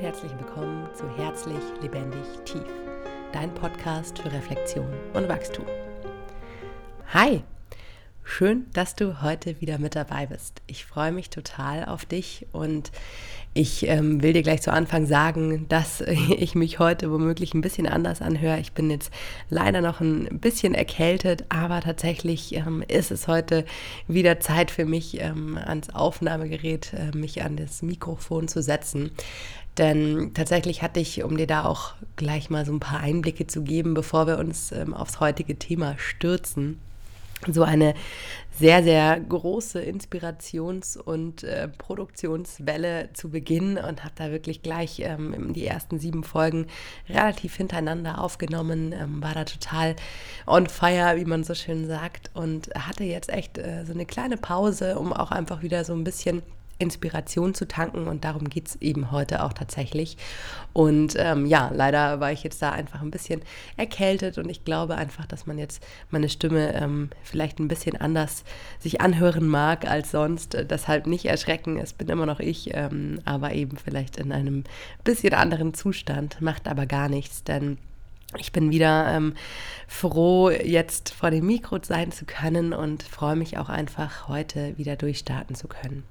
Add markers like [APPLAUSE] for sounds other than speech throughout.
und herzlich willkommen zu Herzlich, Lebendig, Tief, dein Podcast für Reflexion und Wachstum. Hi, schön, dass du heute wieder mit dabei bist. Ich freue mich total auf dich und ich ähm, will dir gleich zu Anfang sagen, dass [LAUGHS] ich mich heute womöglich ein bisschen anders anhöre. Ich bin jetzt leider noch ein bisschen erkältet, aber tatsächlich ähm, ist es heute wieder Zeit für mich, ähm, ans Aufnahmegerät, äh, mich an das Mikrofon zu setzen. Denn tatsächlich hatte ich, um dir da auch gleich mal so ein paar Einblicke zu geben, bevor wir uns ähm, aufs heutige Thema stürzen, so eine sehr, sehr große Inspirations- und äh, Produktionswelle zu Beginn und habe da wirklich gleich ähm, die ersten sieben Folgen relativ hintereinander aufgenommen, ähm, war da total on fire, wie man so schön sagt, und hatte jetzt echt äh, so eine kleine Pause, um auch einfach wieder so ein bisschen Inspiration zu tanken und darum geht es eben heute auch tatsächlich. Und ähm, ja, leider war ich jetzt da einfach ein bisschen erkältet und ich glaube einfach, dass man jetzt meine Stimme ähm, vielleicht ein bisschen anders sich anhören mag als sonst. Deshalb nicht erschrecken, es bin immer noch ich, ähm, aber eben vielleicht in einem bisschen anderen Zustand, macht aber gar nichts, denn ich bin wieder ähm, froh, jetzt vor dem Mikro sein zu können und freue mich auch einfach, heute wieder durchstarten zu können.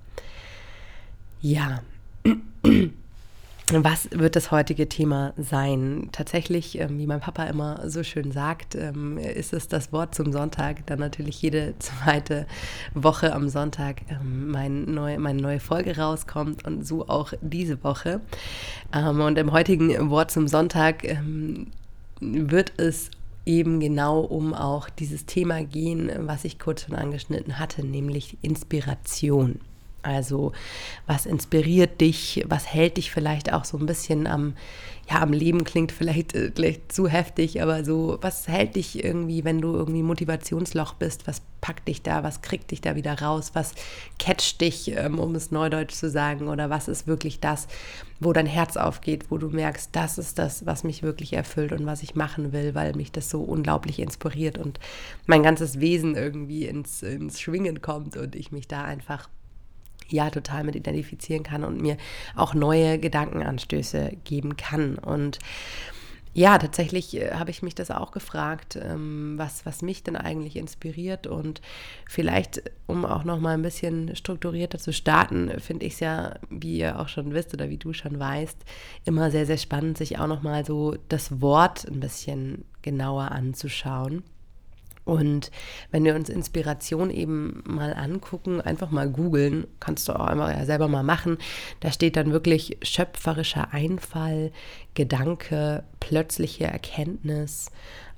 Ja. [CLEARS THROAT] Was wird das heutige Thema sein? Tatsächlich, ähm, wie mein Papa immer so schön sagt, ähm, ist es das Wort zum Sonntag, dann natürlich jede [LAUGHS] zweite Woche am Sonntag ähm, meine neue Folge rauskommt und so auch diese Woche. Und im heutigen Wort zum Sonntag wird es eben genau um auch dieses Thema gehen, was ich kurz schon angeschnitten hatte, nämlich Inspiration. Also was inspiriert dich, was hält dich vielleicht auch so ein bisschen am, ja, am Leben klingt vielleicht, äh, vielleicht zu heftig, aber so, was hält dich irgendwie, wenn du irgendwie Motivationsloch bist, was packt dich da, was kriegt dich da wieder raus, was catcht dich, ähm, um es neudeutsch zu sagen, oder was ist wirklich das, wo dein Herz aufgeht, wo du merkst, das ist das, was mich wirklich erfüllt und was ich machen will, weil mich das so unglaublich inspiriert und mein ganzes Wesen irgendwie ins, ins Schwingen kommt und ich mich da einfach ja total mit identifizieren kann und mir auch neue Gedankenanstöße geben kann. Und ja, tatsächlich äh, habe ich mich das auch gefragt, ähm, was, was mich denn eigentlich inspiriert. Und vielleicht, um auch noch mal ein bisschen strukturierter zu starten, finde ich es ja, wie ihr auch schon wisst oder wie du schon weißt, immer sehr, sehr spannend, sich auch noch mal so das Wort ein bisschen genauer anzuschauen. Und wenn wir uns Inspiration eben mal angucken, einfach mal googeln, kannst du auch einmal selber mal machen. Da steht dann wirklich schöpferischer Einfall, Gedanke, plötzliche Erkenntnis,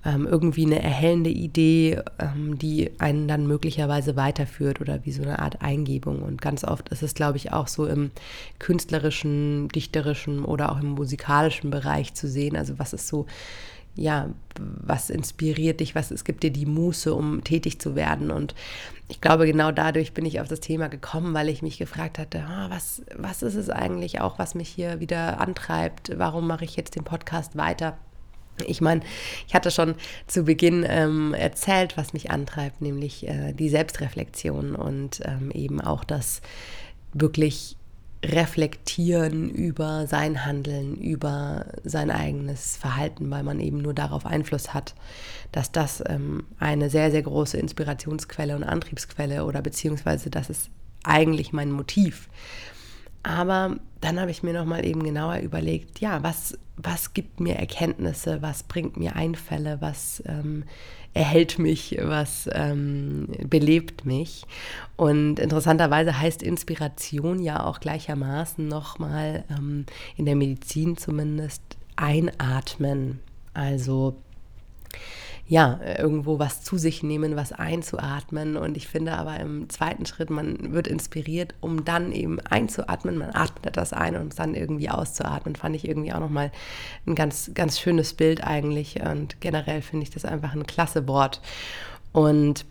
ähm, irgendwie eine erhellende Idee, ähm, die einen dann möglicherweise weiterführt oder wie so eine Art Eingebung. Und ganz oft ist es, glaube ich, auch so im künstlerischen, dichterischen oder auch im musikalischen Bereich zu sehen. Also was ist so ja, was inspiriert dich, was es gibt dir die Muße, um tätig zu werden. Und ich glaube, genau dadurch bin ich auf das Thema gekommen, weil ich mich gefragt hatte, ah, was, was ist es eigentlich auch, was mich hier wieder antreibt? Warum mache ich jetzt den Podcast weiter? Ich meine, ich hatte schon zu Beginn ähm, erzählt, was mich antreibt, nämlich äh, die Selbstreflexion und ähm, eben auch das wirklich reflektieren über sein Handeln, über sein eigenes Verhalten, weil man eben nur darauf Einfluss hat, dass das ähm, eine sehr, sehr große Inspirationsquelle und Antriebsquelle oder beziehungsweise das ist eigentlich mein Motiv. Aber dann habe ich mir nochmal eben genauer überlegt, ja, was, was gibt mir Erkenntnisse, was bringt mir Einfälle, was ähm, erhält mich, was ähm, belebt mich. Und interessanterweise heißt Inspiration ja auch gleichermaßen nochmal ähm, in der Medizin zumindest einatmen. Also ja, irgendwo was zu sich nehmen, was einzuatmen. Und ich finde aber im zweiten Schritt, man wird inspiriert, um dann eben einzuatmen. Man atmet etwas ein und dann irgendwie auszuatmen. Fand ich irgendwie auch nochmal ein ganz, ganz schönes Bild eigentlich. Und generell finde ich das einfach ein klasse Wort. Und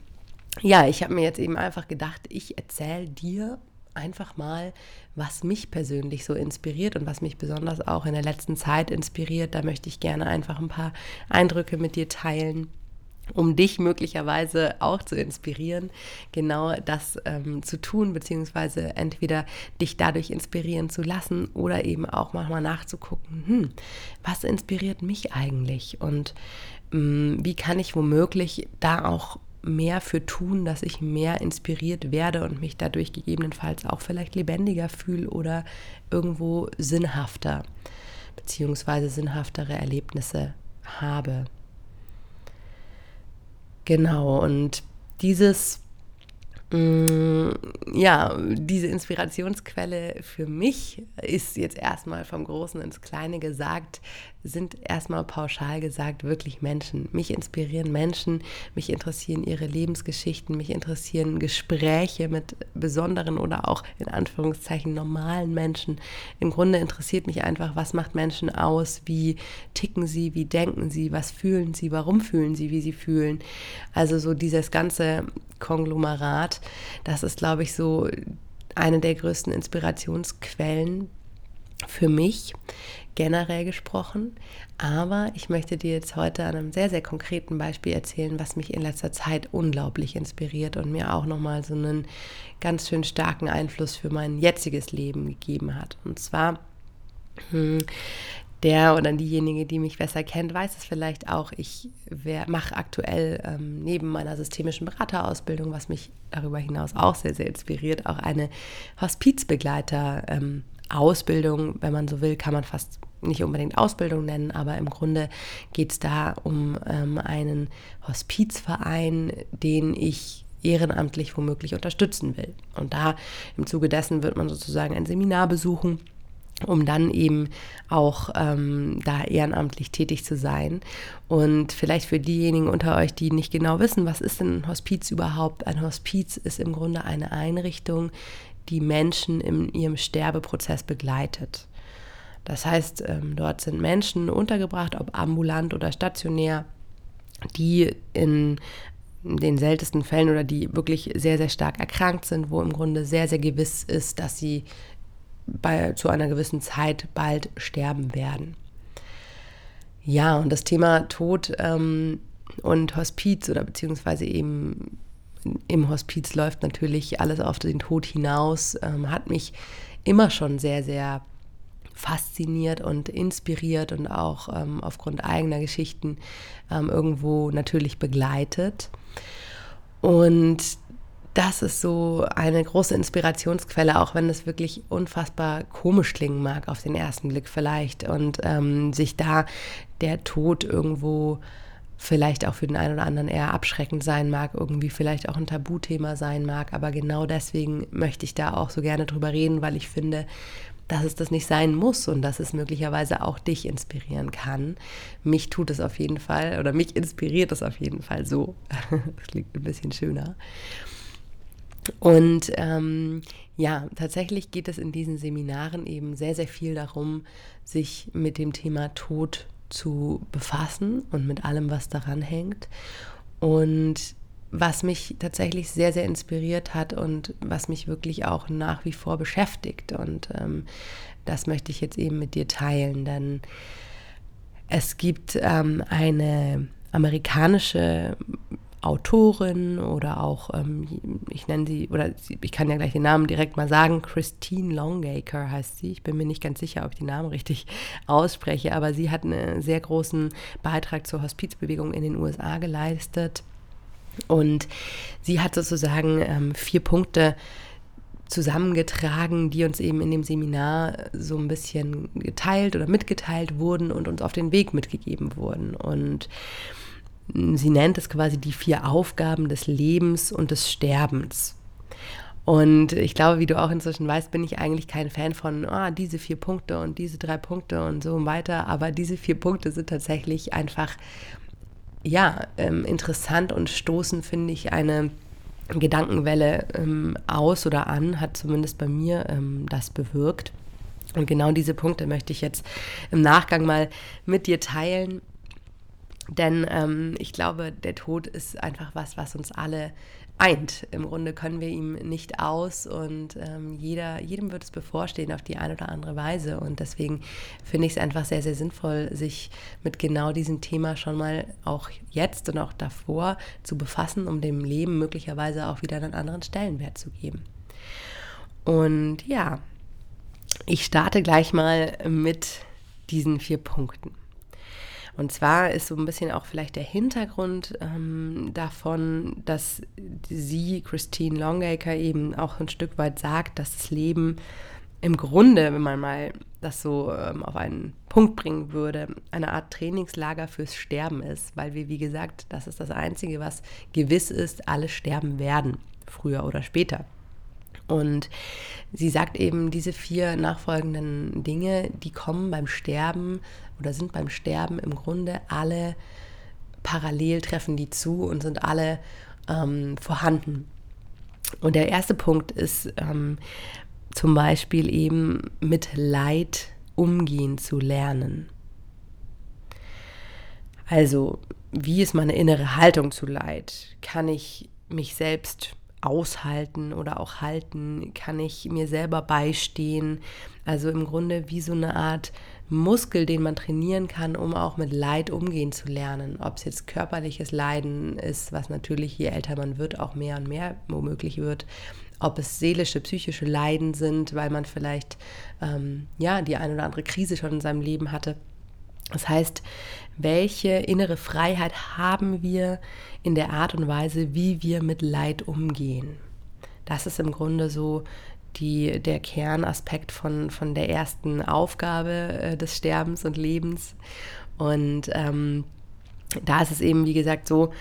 ja, ich habe mir jetzt eben einfach gedacht, ich erzähle dir einfach mal, was mich persönlich so inspiriert und was mich besonders auch in der letzten Zeit inspiriert. Da möchte ich gerne einfach ein paar Eindrücke mit dir teilen. um dich möglicherweise auch zu inspirieren, genau das ähm, zu tun, beziehungsweise entweder dich dadurch inspirieren zu lassen oder eben auch manchmal nachzugucken, hm, was inspiriert mich eigentlich und ähm, wie kann ich womöglich da auch mehr für tun, dass ich mehr inspiriert werde und mich dadurch gegebenenfalls auch vielleicht lebendiger fühle oder irgendwo sinnhafter, beziehungsweise sinnhaftere Erlebnisse habe. Genau, und dieses, mh, mm, ja, diese Inspirationsquelle für mich ist jetzt erstmal vom Großen ins Kleine gesagt, sind erstmal pauschal gesagt wirklich Menschen. Mich inspirieren Menschen, mich interessieren ihre Lebensgeschichten, mich interessieren Gespräche mit besonderen oder auch in Anführungszeichen normalen Menschen. Im Grunde interessiert mich einfach, was macht Menschen aus, wie ticken sie, wie denken sie, was fühlen sie, warum fühlen sie, wie sie fühlen. Also so dieses ganze Konglomerat, das ist, glaube ich, so eine der größten Inspirationsquellen für mich generell gesprochen. Aber ich möchte dir jetzt heute an einem sehr, sehr konkreten Beispiel erzählen, was mich in letzter Zeit unglaublich inspiriert und mir auch nochmal so einen ganz schön starken Einfluss für mein jetziges Leben gegeben hat. Und zwar hm, der oder diejenige, die mich besser kennt, weiß es vielleicht auch. Ich mache aktuell ähm, neben meiner systemischen Beraterausbildung, was mich darüber hinaus auch sehr, sehr inspiriert, auch eine Hospizbegleiter ähm, Ausbildung, wenn man so will, kann man fast nicht unbedingt Ausbildung nennen, aber im Grunde geht es da um ähm, einen Hospizverein, den ich ehrenamtlich womöglich unterstützen will. Und da im Zuge dessen wird man sozusagen ein Seminar besuchen um dann eben auch ähm, da ehrenamtlich tätig zu sein. Und vielleicht für diejenigen unter euch, die nicht genau wissen, was ist denn ein Hospiz überhaupt? Ein Hospiz ist im Grunde eine Einrichtung, die Menschen in ihrem Sterbeprozess begleitet. Das heißt, ähm, dort sind Menschen untergebracht, ob ambulant oder stationär, die in den seltensten Fällen oder die wirklich sehr, sehr stark erkrankt sind, wo im Grunde sehr, sehr gewiss ist, dass sie bei, zu einer gewissen Zeit bald sterben werden. Ja, und das Thema Tod ähm, und Hospiz oder beziehungsweise eben im Hospiz läuft natürlich alles auf den Tod hinaus, ähm, hat mich immer schon sehr, sehr fasziniert und inspiriert und auch ähm, aufgrund eigener Geschichten ähm, irgendwo natürlich begleitet. Und das ist so eine große Inspirationsquelle, auch wenn es wirklich unfassbar komisch klingen mag auf den ersten Blick vielleicht und ähm, sich da der Tod irgendwo vielleicht auch für den einen oder anderen eher abschreckend sein mag, irgendwie vielleicht auch ein Tabuthema sein mag. Aber genau deswegen möchte ich da auch so gerne drüber reden, weil ich finde, dass es das nicht sein muss und dass es möglicherweise auch dich inspirieren kann. Mich tut es auf jeden Fall oder mich inspiriert es auf jeden Fall so. [LAUGHS] das klingt ein bisschen schöner. Und ähm, ja, tatsächlich geht es in diesen Seminaren eben sehr, sehr viel darum, sich mit dem Thema Tod zu befassen und mit allem, was daran hängt. Und was mich tatsächlich sehr, sehr inspiriert hat und was mich wirklich auch nach wie vor beschäftigt. Und ähm, das möchte ich jetzt eben mit dir teilen, denn es gibt ähm, eine amerikanische Autorin oder auch, ähm, ich nenne sie, oder ich kann ja gleich den Namen direkt mal sagen, Christine Longacre heißt sie. Ich bin mir nicht ganz sicher, ob ich den Namen richtig [LAUGHS] ausspreche, aber sie hat einen sehr großen Beitrag zur Hospizbewegung in den USA geleistet. Und sie hat sozusagen ähm, vier Punkte zusammengetragen, die uns eben in dem Seminar so ein bisschen geteilt oder mitgeteilt wurden und uns auf den Weg mitgegeben wurden. Und sie nennt es quasi die vier Aufgaben des Lebens und des Sterbens. Und ich glaube, wie du auch inzwischen weißt, bin ich eigentlich kein Fan von ah, diese vier Punkte und diese drei Punkte und so weiter. Aber diese vier Punkte sind tatsächlich einfach, ja, ähm, interessant und stoßen, finde ich, eine Gedankenwelle ähm, aus oder an, hat zumindest bei mir ähm, das bewirkt. Und genau diese Punkte möchte ich jetzt im Nachgang mal mit dir teilen denn ähm, ich glaube, der Tod ist einfach was, was uns alle eint. Im Grunde können wir ihm nicht aus und ähm, jeder, jedem wird es bevorstehen auf die eine oder andere Weise. Und deswegen finde ich es einfach sehr, sehr sinnvoll, sich mit genau diesem Thema schon mal auch jetzt und auch davor zu befassen, um dem Leben möglicherweise auch wieder einen anderen Stellenwert zu geben. Und ja, ich starte gleich mal mit diesen vier Punkten. Und zwar ist so ein bisschen auch vielleicht der Hintergrund ähm, davon, dass sie, Christine Longacre, eben auch ein Stück weit sagt, dass das Leben im Grunde, wenn man mal das so ähm, auf einen Punkt bringen würde, eine Art Trainingslager fürs Sterben ist, weil wir, wie gesagt, das ist das Einzige, was gewiss ist, alle sterben werden, früher oder später. Und sie sagt eben, diese vier nachfolgenden Dinge, die kommen beim Sterben oder sind beim Sterben im Grunde alle parallel treffen die zu und sind alle ähm, vorhanden. Und der erste Punkt ist ähm, zum Beispiel eben mit Leid umgehen zu lernen. Also, wie ist meine innere Haltung zu Leid? Kann ich mich selbst aushalten oder auch halten? Kann ich mir selber beistehen? Also im Grunde wie so eine Art Muskel, den man trainieren kann, um auch mit Leid umgehen zu lernen. Ob es jetzt körperliches Leiden ist, was natürlich je älter man wird, auch mehr und mehr womöglich wird. Ob es seelische, psychische Leiden sind, weil man vielleicht ähm, ja die eine oder andere Krise schon in seinem Leben hatte. Das heißt, welche innere Freiheit haben wir in der Art und Weise, wie wir mit Leid umgehen? Das ist im Grunde so die, der Kernaspekt von, von der ersten Aufgabe äh, des Sterbens und Lebens. Und ähm, da ist es eben, wie gesagt, so,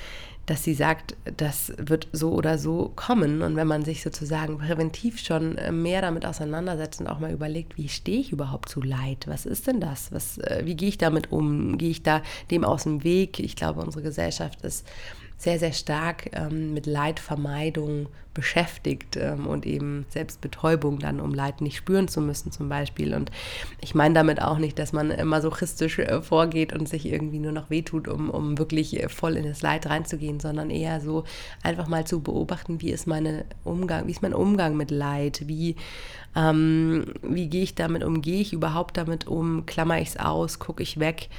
dass sie sagt, das wird so oder so kommen. Und wenn man sich sozusagen präventiv schon äh, mehr damit auseinandersetzt und auch mal überlegt, wie stehe ich überhaupt zu Leid? Was ist denn das? Was, äh, wie gehe ich damit um? Gehe ich da dem aus dem Weg? Ich glaube, unsere Gesellschaft ist sehr, sehr stark ähm, mit Leidvermeidung beschäftigt ähm, und eben Selbstbetäubung dann, um Leid nicht spüren zu müssen zum Beispiel. Und ich meine damit auch nicht, dass man masochistisch äh, vorgeht und sich irgendwie nur noch wehtut, um, um wirklich äh, voll in das Leid reinzugehen, sondern eher so einfach mal zu beobachten, wie ist, meine Umgang, wie ist mein Umgang mit Leid, wie, ähm, wie gehe ich damit um, gehe ich überhaupt damit um, klammer ich es aus, gucke ich weg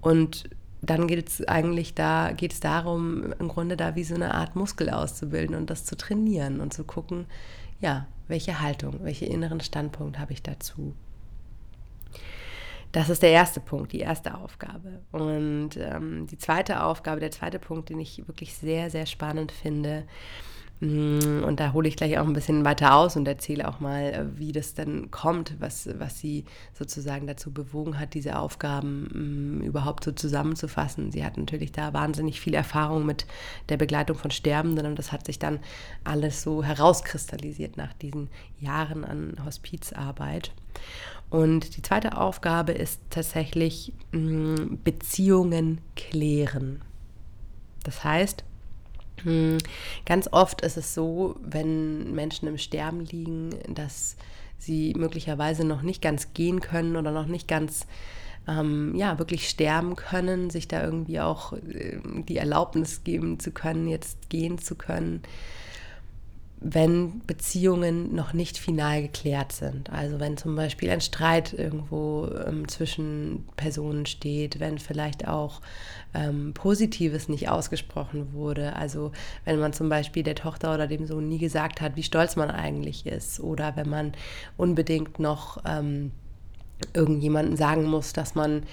und dann geht es eigentlich da, geht es darum, im Grunde da wie so eine Art Muskel auszubilden und das zu trainieren und zu gucken, ja, welche Haltung, welchen inneren Standpunkt habe ich dazu. Das ist der erste Punkt, die erste Aufgabe. Und ähm, die zweite Aufgabe, der zweite Punkt, den ich wirklich sehr, sehr spannend finde, und da hole ich gleich auch ein bisschen weiter aus und erzähle auch mal, äh, wie das denn kommt, was, was sie sozusagen dazu bewogen hat, diese Aufgaben mm, überhaupt so zusammenzufassen. Sie hat natürlich da wahnsinnig viel Erfahrung mit der Begleitung von Sterbenden und das hat sich dann alles so herauskristallisiert nach diesen Jahren an Hospizarbeit. Und die zweite Aufgabe ist tatsächlich mm, Beziehungen klären. Das heißt, ganz oft ist es so, wenn Menschen im Sterben liegen, dass sie möglicherweise noch nicht ganz gehen können oder noch nicht ganz ähm, ja, wirklich sterben können, sich da irgendwie auch äh, die Erlaubnis geben zu können, jetzt gehen zu können wenn Beziehungen noch nicht final geklärt sind. Also wenn zum Beispiel ein Streit irgendwo ähm, zwischen Personen steht, wenn vielleicht auch ähm, Positives nicht ausgesprochen wurde. Also wenn man zum Beispiel der Tochter oder dem Sohn nie gesagt hat, wie stolz man eigentlich ist. Oder wenn man unbedingt noch ähm, irgendjemanden sagen muss, dass man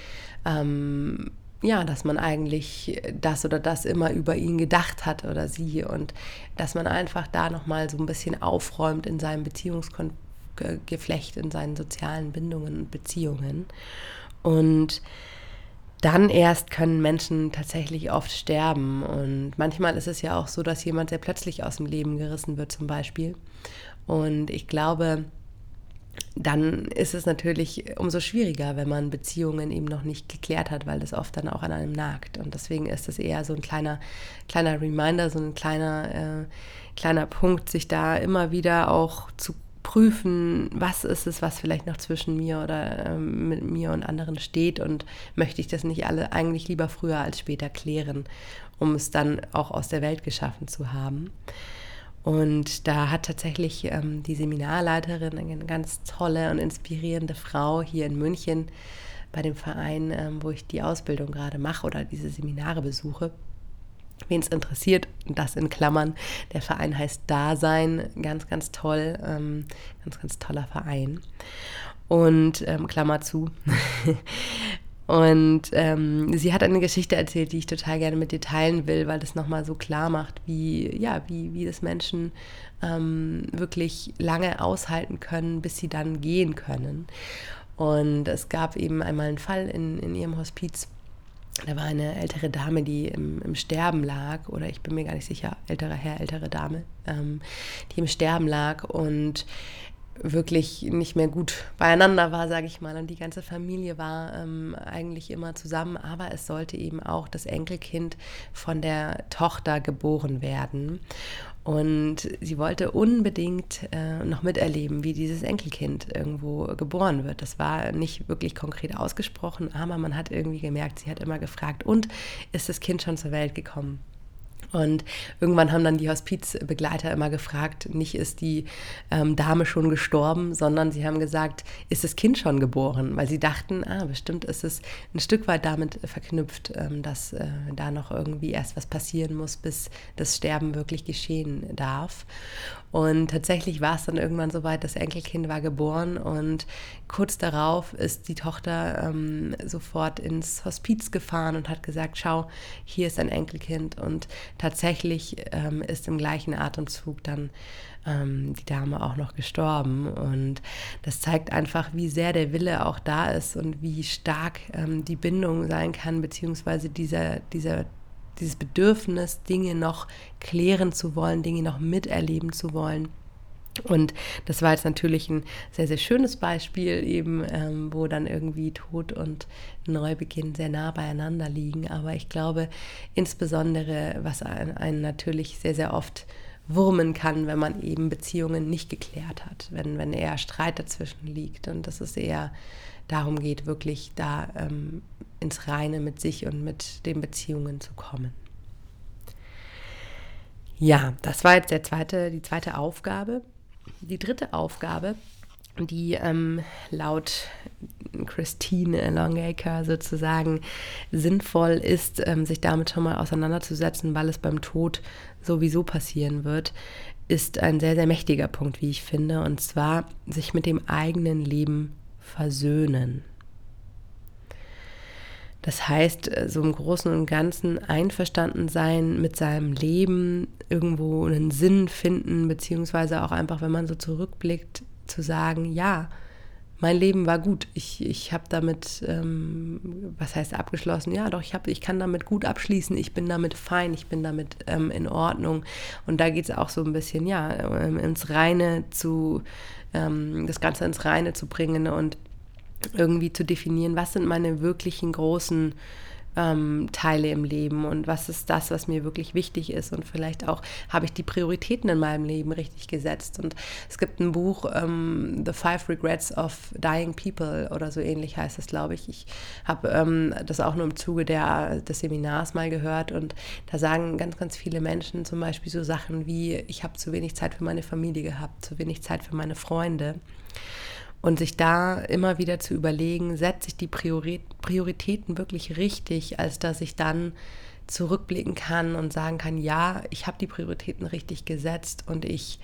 ähm, ja, dass man eigentlich das oder das immer über ihn gedacht hat oder sie und dass man einfach da nochmal so ein bisschen aufräumt in seinem Beziehungsgeflecht, in seinen sozialen Bindungen und Beziehungen. Und dann erst können Menschen tatsächlich oft sterben. Und manchmal ist es ja auch so, dass jemand sehr plötzlich aus dem Leben gerissen wird zum Beispiel. Und ich glaube, dann ist es natürlich umso schwieriger, wenn man Beziehungen eben noch nicht geklärt hat, weil das oft dann auch an einem nagt. Und deswegen ist es eher so ein kleiner, kleiner Reminder, so ein kleiner, äh, kleiner Punkt, sich da immer wieder auch zu prüfen, was ist es, was vielleicht noch zwischen mir oder ähm, mit mir und anderen steht und möchte ich das nicht alle eigentlich lieber früher als später klären, um es dann auch aus der Welt geschaffen zu haben. Und da hat tatsächlich ähm, die Seminarleiterin, eine ganz tolle und inspirierende Frau hier in München bei dem Verein, ähm, wo ich die Ausbildung gerade mache oder diese Seminare besuche. Wen es interessiert, das in Klammern. Der Verein heißt Dasein, ganz, ganz toll, ähm, ganz, ganz toller Verein. Und ähm, Klammer zu. [LAUGHS] Und ähm, sie hat eine Geschichte erzählt, die ich total gerne mit dir teilen will, weil das nochmal so klar macht, wie, ja, wie, wie das Menschen ähm, wirklich lange aushalten können, bis sie dann gehen können. Und es gab eben einmal einen Fall in, in ihrem Hospiz. Da war eine ältere Dame, die im, im Sterben lag, oder ich bin mir gar nicht sicher, älterer Herr, ältere Dame, ähm, die im Sterben lag und wirklich nicht mehr gut beieinander war, sage ich mal. Und die ganze Familie war ähm, eigentlich immer zusammen, aber es sollte eben auch das Enkelkind von der Tochter geboren werden. Und sie wollte unbedingt äh, noch miterleben, wie dieses Enkelkind irgendwo geboren wird. Das war nicht wirklich konkret ausgesprochen, aber man hat irgendwie gemerkt, sie hat immer gefragt, und ist das Kind schon zur Welt gekommen? Und irgendwann haben dann die Hospizbegleiter immer gefragt, nicht ist die ähm, Dame schon gestorben, sondern sie haben gesagt, ist das Kind schon geboren? Weil sie dachten, ah, bestimmt ist es ein Stück weit damit verknüpft, ähm, dass äh, da noch irgendwie erst was passieren muss, bis das Sterben wirklich geschehen darf. Und tatsächlich war es dann irgendwann soweit, das Enkelkind war geboren und kurz darauf ist die Tochter ähm, sofort ins Hospiz gefahren und hat gesagt, schau, hier ist ein Enkelkind. Und tatsächlich ähm, ist im gleichen Atemzug dann ähm, die Dame auch noch gestorben. Und das zeigt einfach, wie sehr der Wille auch da ist und wie stark ähm, die Bindung sein kann, beziehungsweise dieser, dieser dieses Bedürfnis, Dinge noch klären zu wollen, Dinge noch miterleben zu wollen. Und das war jetzt natürlich ein sehr, sehr schönes Beispiel, eben, ähm, wo dann irgendwie Tod und Neubeginn sehr nah beieinander liegen. Aber ich glaube, insbesondere, was einen natürlich sehr, sehr oft wurmen kann, wenn man eben Beziehungen nicht geklärt hat, wenn, wenn eher Streit dazwischen liegt. Und dass es eher darum geht, wirklich da ähm, ins Reine mit sich und mit den Beziehungen zu kommen. Ja, das war jetzt der zweite, die zweite Aufgabe. Die dritte Aufgabe, die ähm, laut Christine Longacre sozusagen sinnvoll ist, ähm, sich damit schon mal auseinanderzusetzen, weil es beim Tod sowieso passieren wird, ist ein sehr, sehr mächtiger Punkt, wie ich finde, und zwar sich mit dem eigenen Leben versöhnen. Das heißt, äh, so im Großen und Ganzen einverstanden sein mit seinem Leben, irgendwo einen Sinn finden, beziehungsweise auch einfach, wenn man so zurückblickt, zu sagen, ja, mein Leben war gut. Ich, ich habe damit, ähm, was heißt abgeschlossen? Ja, doch, ich, hab, ich kann damit gut abschließen. Ich bin damit fein, ich bin damit ähm, in Ordnung. Und da geht es auch so ein bisschen, ja, ähm, ins Reine zu, ähm, das Ganze ins Reine zu bringen und irgendwie zu definieren, was sind meine wirklichen großen ähm, Teile im Leben und was ist das, was mir wirklich wichtig ist und vielleicht auch habe ich die Prioritäten in meinem Leben richtig gesetzt und es gibt ein Buch ähm, The Five Regrets of Dying People oder so ähnlich heißt es, glaube ich. Ich habe ähm, das auch nur im Zuge der, des Seminars mal gehört und da sagen ganz, ganz viele Menschen zum Beispiel so Sachen wie, ich habe zu wenig Zeit für meine Familie gehabt, zu wenig Zeit für meine Freunde. Und sich da immer wieder zu überlegen, setze ich die Prioritäten wirklich richtig, als dass ich dann zurückblicken kann und sagen kann, ja, ich habe die Prioritäten richtig gesetzt und ich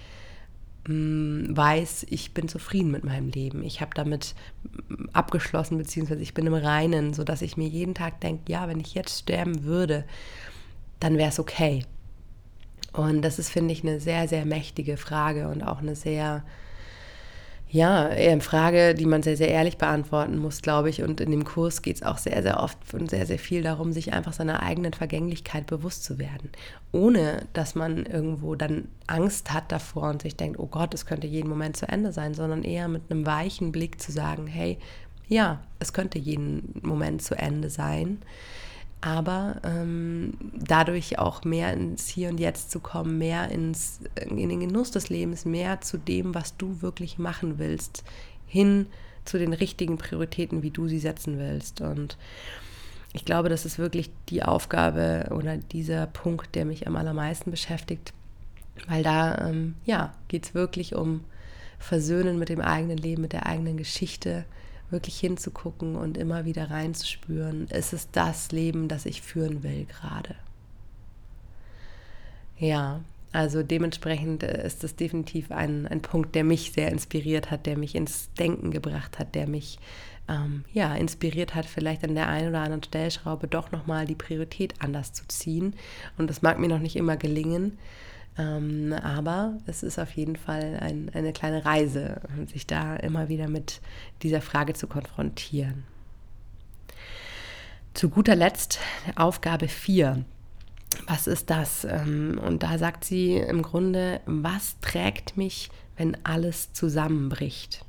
mh, mm, weiß, ich bin zufrieden mit meinem Leben. Ich habe damit mm, abgeschlossen, beziehungsweise ich bin im Reinen, sodass ich mir jeden Tag denke, ja, wenn ich jetzt sterben würde, dann wäre es okay. Und das ist, finde ich, eine sehr, sehr mächtige Frage und auch eine sehr ja, eher eine Frage, die man sehr, sehr ehrlich beantworten muss, glaube ich. Und in dem Kurs geht es auch sehr, sehr oft und sehr, sehr viel darum, sich einfach seiner eigenen Vergänglichkeit bewusst zu werden. Ohne, dass man irgendwo dann Angst hat davor und sich denkt, oh Gott, es könnte jeden Moment zu Ende sein, sondern eher mit einem weichen Blick zu sagen, hey, ja, es könnte jeden Moment zu Ende sein aber ähm, dadurch auch mehr ins Hier und Jetzt zu kommen, mehr ins, in den Genuss des Lebens, mehr zu dem, was du wirklich machen willst, hin zu den richtigen Prioritäten, wie du sie setzen willst. Und ich glaube, das ist wirklich die Aufgabe oder dieser Punkt, der mich am allermeisten beschäftigt, Weil da, ähm, ja, geht es wirklich um Versöhnen mit dem eigenen Leben, mit der eigenen Geschichte, wirklich hinzugucken und immer wieder reinzuspüren, ist es das Leben, das ich führen will gerade. Ja, also dementsprechend äh, ist das definitiv ein, ein Punkt, der mich sehr inspiriert hat, der mich ins Denken gebracht hat, der mich ähm, ja, inspiriert hat, vielleicht an der einen oder anderen Stellschraube doch nochmal die Priorität anders zu ziehen. Und das mag mir noch nicht immer gelingen. Ähm, aber es ist auf jeden Fall ein, eine kleine Reise, sich da immer wieder mit dieser Frage zu konfrontieren. Zu guter Letzt Aufgabe 4. Was ist das? Ähm, und da sagt sie im Grunde, was trägt mich, wenn alles zusammenbricht?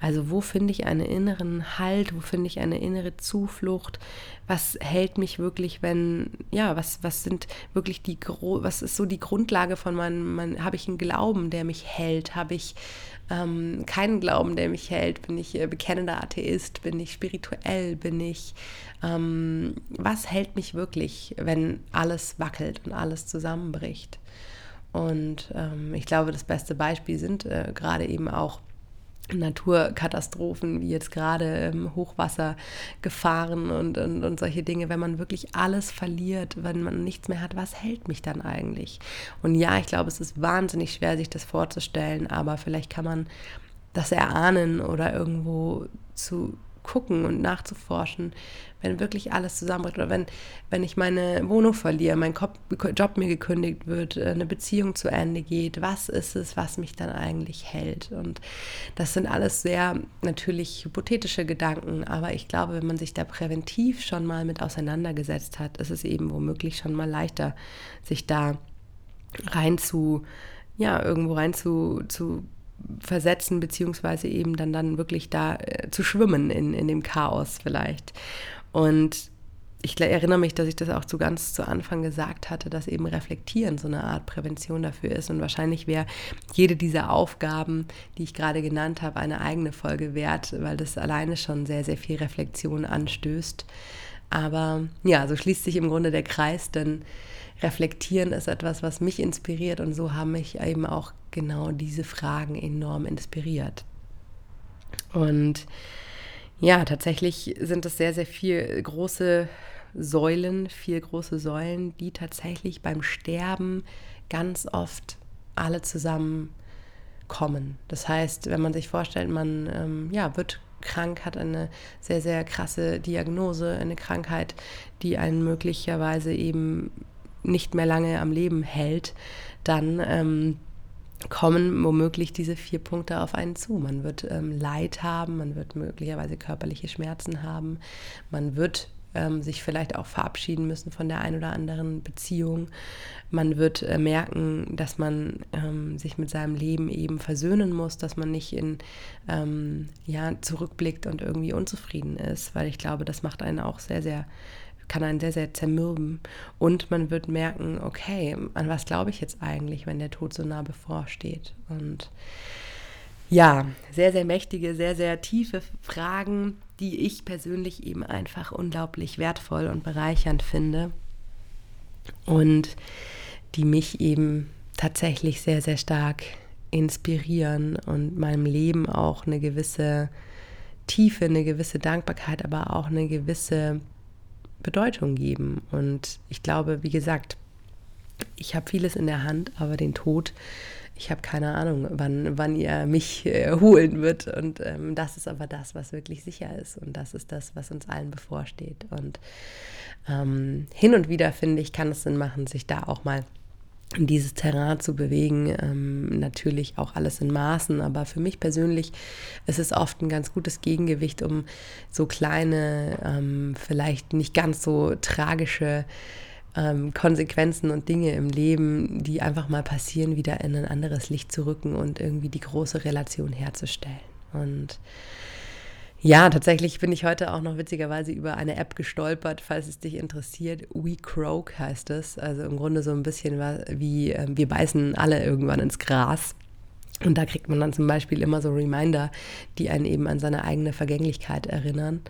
Also wo finde ich einen inneren Halt, wo finde ich eine innere Zuflucht? Was hält mich wirklich, wenn, ja, was, was sind wirklich die, was ist so die Grundlage von meinem, mein, habe ich einen Glauben, der mich hält? Habe ich ähm, keinen Glauben, der mich hält? Bin ich äh, bekennender Atheist? Bin ich spirituell? Bin ich, ähm, was hält mich wirklich, wenn alles wackelt und alles zusammenbricht? Und ähm, ich glaube, das beste Beispiel sind äh, gerade eben auch Naturkatastrophen wie jetzt gerade ähm, Hochwassergefahren und, und, und solche Dinge, wenn man wirklich alles verliert, wenn man nichts mehr hat, was hält mich dann eigentlich? Und ja, ich glaube, es ist wahnsinnig schwer, sich das vorzustellen, aber vielleicht kann man das erahnen oder irgendwo zu gucken und nachzuforschen, wenn wirklich alles zusammenbricht oder wenn, wenn ich meine Wohnung verliere, mein Job mir gekündigt wird, äh, eine Beziehung zu Ende geht, was ist es, was mich dann eigentlich hält? Und das sind alles sehr natürlich hypothetische Gedanken, aber ich glaube, wenn man sich da präventiv schon mal mit auseinandergesetzt hat, ist es eben womöglich schon mal leichter, sich da rein zu, ja, irgendwo rein zu, zu versetzen, beziehungsweise eben dann, dann wirklich da äh, zu schwimmen in, in dem Chaos vielleicht. Und ich erinnere mich, dass ich das auch zu ganz zu Anfang gesagt hatte, dass eben Reflektieren so eine Art Prävention dafür ist. Und wahrscheinlich wäre jede dieser Aufgaben, die ich gerade genannt habe, eine eigene Folge wert, weil das alleine schon sehr, sehr viel Reflexion anstößt. Aber ja, so schließt sich im Grunde der Kreis, denn Reflektieren ist etwas, was mich inspiriert und so haben mich eben auch genau diese Fragen enorm inspiriert. Und ja, tatsächlich sind es sehr, sehr viel große Säulen, vier große Säulen, die tatsächlich beim Sterben ganz oft alle zusammen kommen. Das heißt, wenn man sich vorstellt, man ähm, ja, wird krank, hat eine sehr, sehr krasse Diagnose, eine Krankheit, die einen möglicherweise eben nicht mehr lange am Leben hält, dann ähm, kommen womöglich diese vier Punkte auf einen zu. Man wird ähm, Leid haben, man wird möglicherweise körperliche Schmerzen haben, man wird ähm, sich vielleicht auch verabschieden müssen von der einen oder anderen Beziehung. Man wird äh, merken, dass man ähm, sich mit seinem Leben eben versöhnen muss, dass man nicht in ähm, ja zurückblickt und irgendwie unzufrieden ist, weil ich glaube, das macht einen auch sehr sehr kann einen sehr, sehr zermürben. Und man wird merken, okay, an was glaube ich jetzt eigentlich, wenn der Tod so nah bevorsteht? Und ja, sehr, sehr mächtige, sehr, sehr tiefe Fragen, die ich persönlich eben einfach unglaublich wertvoll und bereichernd finde. Und die mich eben tatsächlich sehr, sehr stark inspirieren und meinem Leben auch eine gewisse Tiefe, eine gewisse Dankbarkeit, aber auch eine gewisse Bedeutung geben. Und ich glaube, wie gesagt, ich habe vieles in der Hand, aber den Tod, ich habe keine Ahnung, wann, wann ihr mich äh, holen wird. Und ähm, das ist aber das, was wirklich sicher ist. Und das ist das, was uns allen bevorsteht. Und ähm, hin und wieder, finde ich, kann es Sinn machen, sich da auch mal dieses Terrain zu bewegen. Ähm, natürlich auch alles in Maßen, aber für mich persönlich ist es oft ein ganz gutes Gegengewicht, um so kleine, ähm, vielleicht nicht ganz so tragische ähm, Konsequenzen und Dinge im Leben, die einfach mal passieren, wieder in ein anderes Licht zu rücken und irgendwie die große Relation herzustellen. Und ja, tatsächlich bin ich heute auch noch witzigerweise über eine App gestolpert, falls es dich interessiert. We Croak heißt es. Also im Grunde so ein bisschen wie äh, wir beißen alle irgendwann ins Gras. Und da kriegt man dann zum Beispiel immer so Reminder, die einen eben an seine eigene Vergänglichkeit erinnern.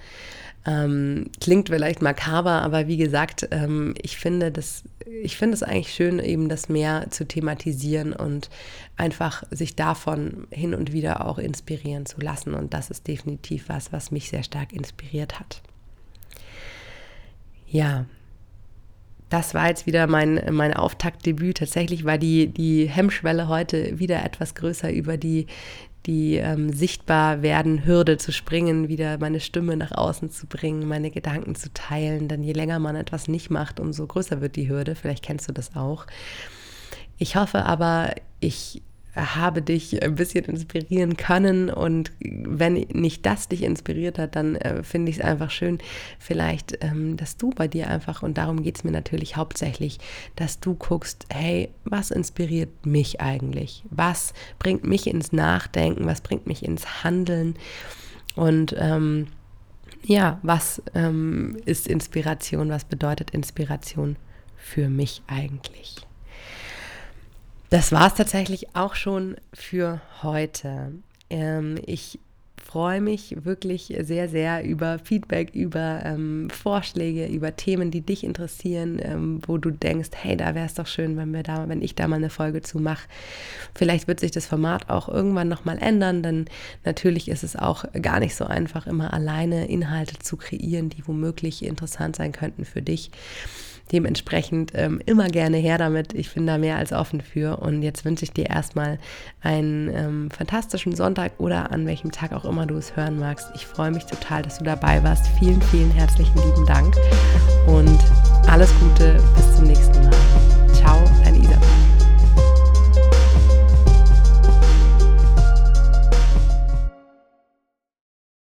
Ähm, klingt vielleicht makaber, aber wie gesagt, ähm, ich finde das, ich finde es eigentlich schön, eben das mehr zu thematisieren und einfach sich davon hin und wieder auch inspirieren zu lassen. Und das ist definitiv was, was mich sehr stark inspiriert hat. Ja, das war jetzt wieder mein, mein Auftaktdebüt. Tatsächlich war die, die Hemmschwelle heute wieder etwas größer über die, die ähm, sichtbar werden Hürde zu springen, wieder meine Stimme nach außen zu bringen, meine Gedanken zu teilen. Denn je länger man etwas nicht macht, umso größer wird die Hürde. Vielleicht kennst du das auch. Ich hoffe aber, ich habe dich ein bisschen inspirieren können. Und wenn nicht das dich inspiriert hat, dann äh, finde ich es einfach schön, vielleicht, ähm, dass du bei dir einfach, und darum geht es mir natürlich hauptsächlich, dass du guckst, hey, was inspiriert mich eigentlich? Was bringt mich ins Nachdenken? Was bringt mich ins Handeln? Und ähm, ja, was ähm, ist Inspiration? Was bedeutet Inspiration für mich eigentlich? Das war es tatsächlich auch schon für heute. Ähm, ich freue mich wirklich sehr, sehr über Feedback, über ähm, Vorschläge, über Themen, die dich interessieren, ähm, wo du denkst, hey, da wäre es doch schön, wenn wir da, wenn ich da mal eine Folge zu mache. Vielleicht wird sich das Format auch irgendwann nochmal ändern, denn natürlich ist es auch gar nicht so einfach, immer alleine Inhalte zu kreieren, die womöglich interessant sein könnten für dich. Dementsprechend ähm, immer gerne her damit. Ich bin da mehr als offen für. Und jetzt wünsche ich dir erstmal einen ähm, fantastischen Sonntag oder an welchem Tag auch immer du es hören magst. Ich freue mich total, dass du dabei warst. Vielen, vielen herzlichen lieben Dank und alles Gute. Bis zum nächsten Mal.